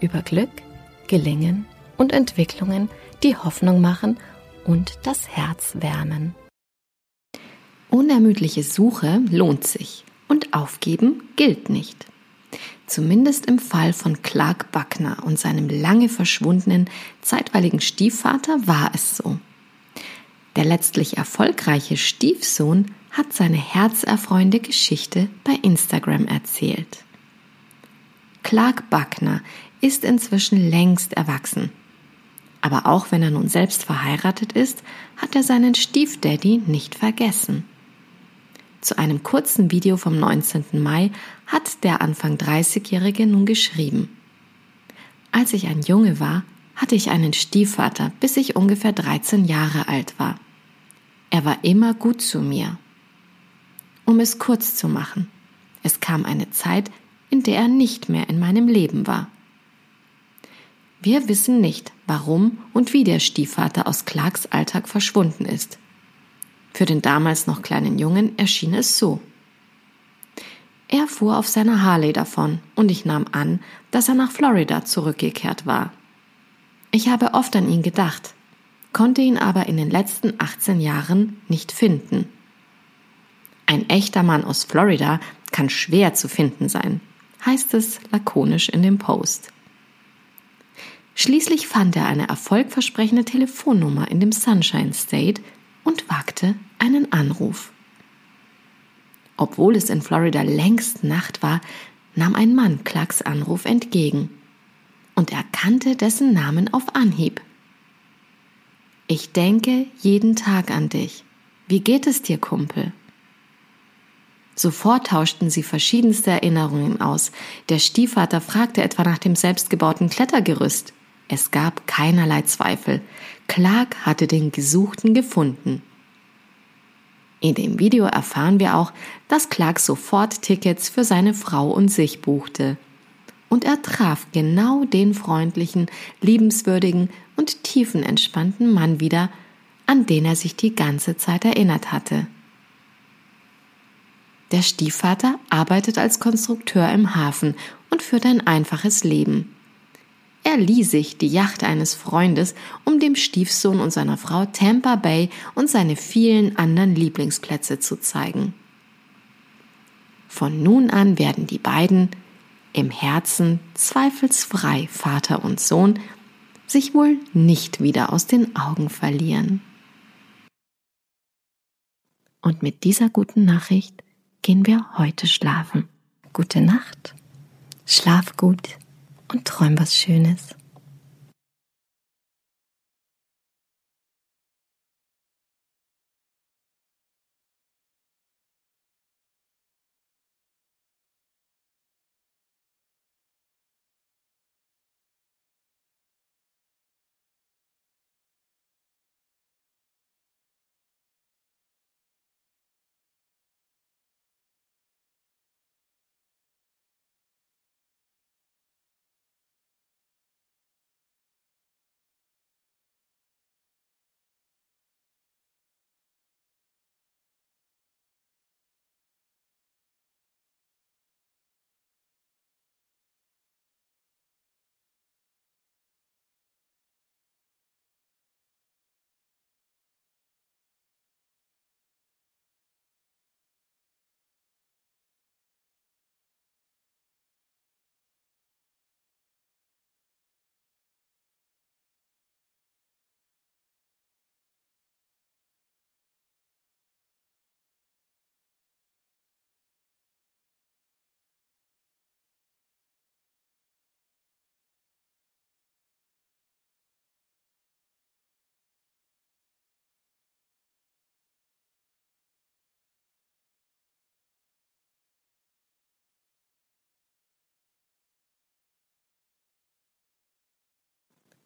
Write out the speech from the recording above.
über Glück, Gelingen und Entwicklungen, die Hoffnung machen und das Herz wärmen. Unermüdliche Suche lohnt sich und aufgeben gilt nicht. Zumindest im Fall von Clark Buckner und seinem lange verschwundenen, zeitweiligen Stiefvater war es so. Der letztlich erfolgreiche Stiefsohn hat seine herzerfreuende Geschichte bei Instagram erzählt. Clark Buckner ist inzwischen längst erwachsen. Aber auch wenn er nun selbst verheiratet ist, hat er seinen Stiefdaddy nicht vergessen. Zu einem kurzen Video vom 19. Mai hat der Anfang 30-Jährige nun geschrieben. Als ich ein Junge war, hatte ich einen Stiefvater, bis ich ungefähr 13 Jahre alt war. Er war immer gut zu mir. Um es kurz zu machen, es kam eine Zeit, in der er nicht mehr in meinem Leben war. Wir wissen nicht, warum und wie der Stiefvater aus Clarks Alltag verschwunden ist. Für den damals noch kleinen Jungen erschien es so. Er fuhr auf seiner Harley davon und ich nahm an, dass er nach Florida zurückgekehrt war. Ich habe oft an ihn gedacht, konnte ihn aber in den letzten 18 Jahren nicht finden. Ein echter Mann aus Florida kann schwer zu finden sein, heißt es lakonisch in dem Post. Schließlich fand er eine erfolgversprechende Telefonnummer in dem Sunshine State und wagte einen Anruf. Obwohl es in Florida längst Nacht war, nahm ein Mann Clarks Anruf entgegen und erkannte dessen Namen auf Anhieb. Ich denke jeden Tag an dich. Wie geht es dir, Kumpel? Sofort tauschten sie verschiedenste Erinnerungen aus. Der Stiefvater fragte etwa nach dem selbstgebauten Klettergerüst. Es gab keinerlei Zweifel. Clark hatte den Gesuchten gefunden. In dem Video erfahren wir auch, dass Clark sofort Tickets für seine Frau und sich buchte. Und er traf genau den freundlichen, liebenswürdigen und tiefenentspannten Mann wieder, an den er sich die ganze Zeit erinnert hatte. Der Stiefvater arbeitet als Konstrukteur im Hafen und führt ein einfaches Leben. Er lieh sich die Yacht eines Freundes, um dem Stiefsohn und seiner Frau Tampa Bay und seine vielen anderen Lieblingsplätze zu zeigen. Von nun an werden die beiden, im Herzen zweifelsfrei Vater und Sohn, sich wohl nicht wieder aus den Augen verlieren. Und mit dieser guten Nachricht gehen wir heute schlafen. Gute Nacht, schlaf gut und träum was Schönes.